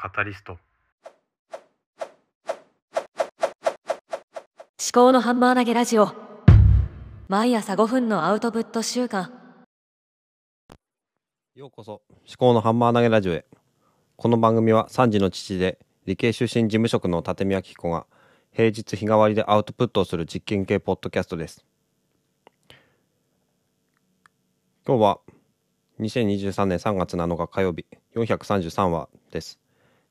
カタリスト。思考のハンマー投げラジオ。毎朝5分のアウトプット週間。ようこそ。思考のハンマー投げラジオへ。この番組は3児の父で理系出身事務職の立見明彦が平日日替わりでアウトプットをする実験系ポッドキャストです。今日は2023年3月7日火曜日433話です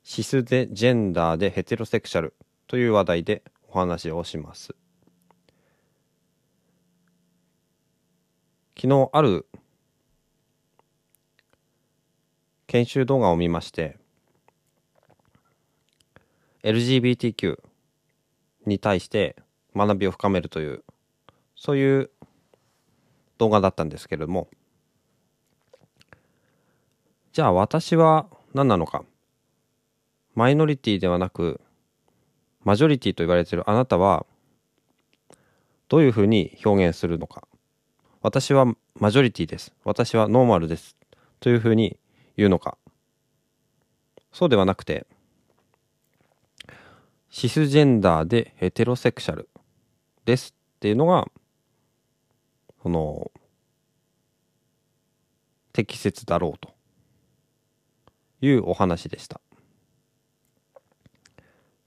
シスでジェンダーでヘテロセクシャルという話題でお話をします。昨日ある研修動画を見まして LGBTQ に対して学びを深めるというそういう動画だったんですけれども。じゃあ私は何なのか。マイノリティではなくマジョリティと言われているあなたはどういうふうに表現するのか。私はマジョリティです。私はノーマルです。というふうに言うのか。そうではなくてシスジェンダーでヘテロセクシャルですっていうのがその適切だろうというお話でした。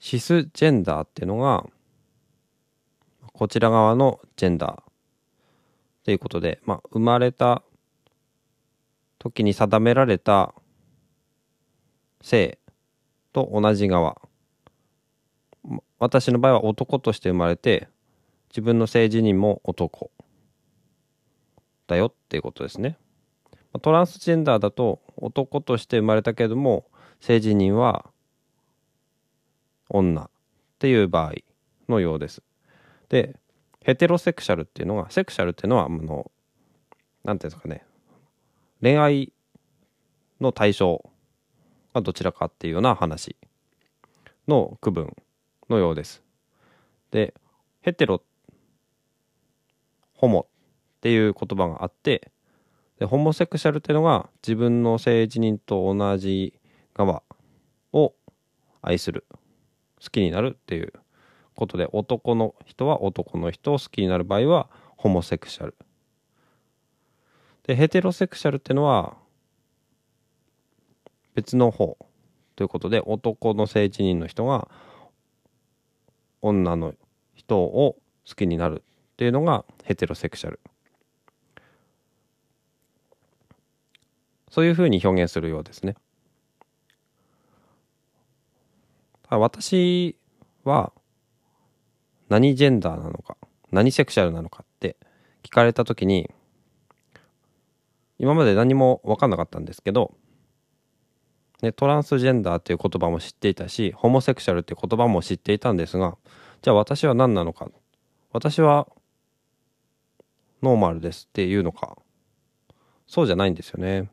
シスジェンダーっていうのがこちら側のジェンダーということで、まあ、生まれた時に定められた性と同じ側。私の場合は男として生まれて自分の性自認も男だよっていうことですね。トランスジェンダーだと男として生まれたけれども性自認は女っていう場合のようです。でヘテロセクシャルっていうのがセクシャルっていうのはあの何ていうんですかね恋愛の対象がどちらかっていうような話の区分のようです。でヘテロホモっていう言葉があってでホモセクシャルっていうのが自分の性自認と同じ側を愛する好きになるっていうことで男の人は男の人を好きになる場合はホモセクシャルでヘテロセクシャルっていうのは別の方ということで男の性自認の人が女の人を好きになるっていうのがヘテロセクシャルそういうふうに表現するようですね。私は何ジェンダーなのか何セクシャルなのかって聞かれた時に今まで何も分かんなかったんですけど、ね、トランスジェンダーっていう言葉も知っていたしホモセクシャルっていう言葉も知っていたんですがじゃあ私は何なのか私はノーマルですっていうのかそうじゃないんですよね。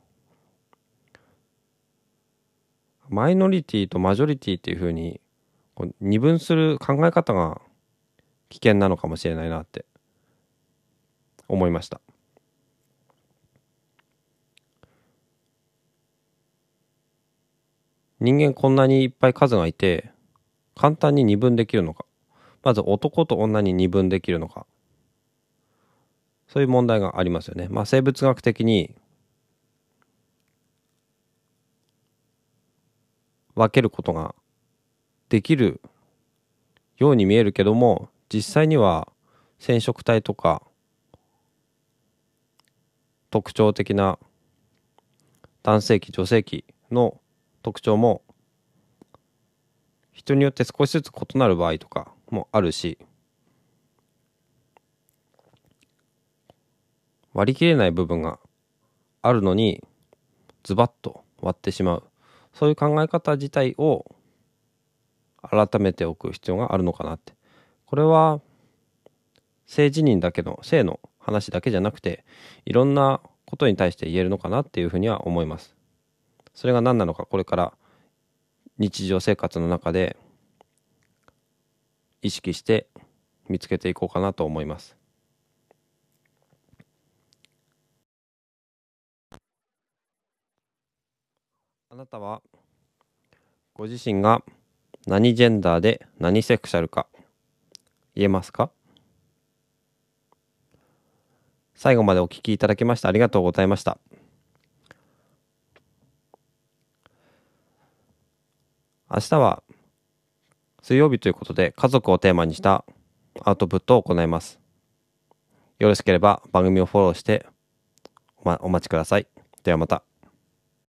マイノリティとマジョリティっていうふうに二分する考え方が危険なのかもしれないなって思いました。人間こんなにいっぱい数がいて簡単に二分できるのかまず男と女に二分できるのかそういう問題がありますよね。まあ生物学的に分けることができるように見えるけども実際には染色体とか特徴的な男性器女性器の特徴も人によって少しずつ異なる場合とかもあるし割り切れない部分があるのにズバッと割ってしまう。そういう考え方自体を改めておく必要があるのかなって。これは性自認だけの性の話だけじゃなくていろんなことに対して言えるのかなっていうふうには思います。それが何なのかこれから日常生活の中で意識して見つけていこうかなと思います。なたはご自身が何ジェンダーで何セクシャルか言えますか？最後までお聞きいただきましてありがとうございました。明日は水曜日ということで家族をテーマにしたアウトプットを行います。よろしければ番組をフォローしてお,、ま、お待ちください。ではまた。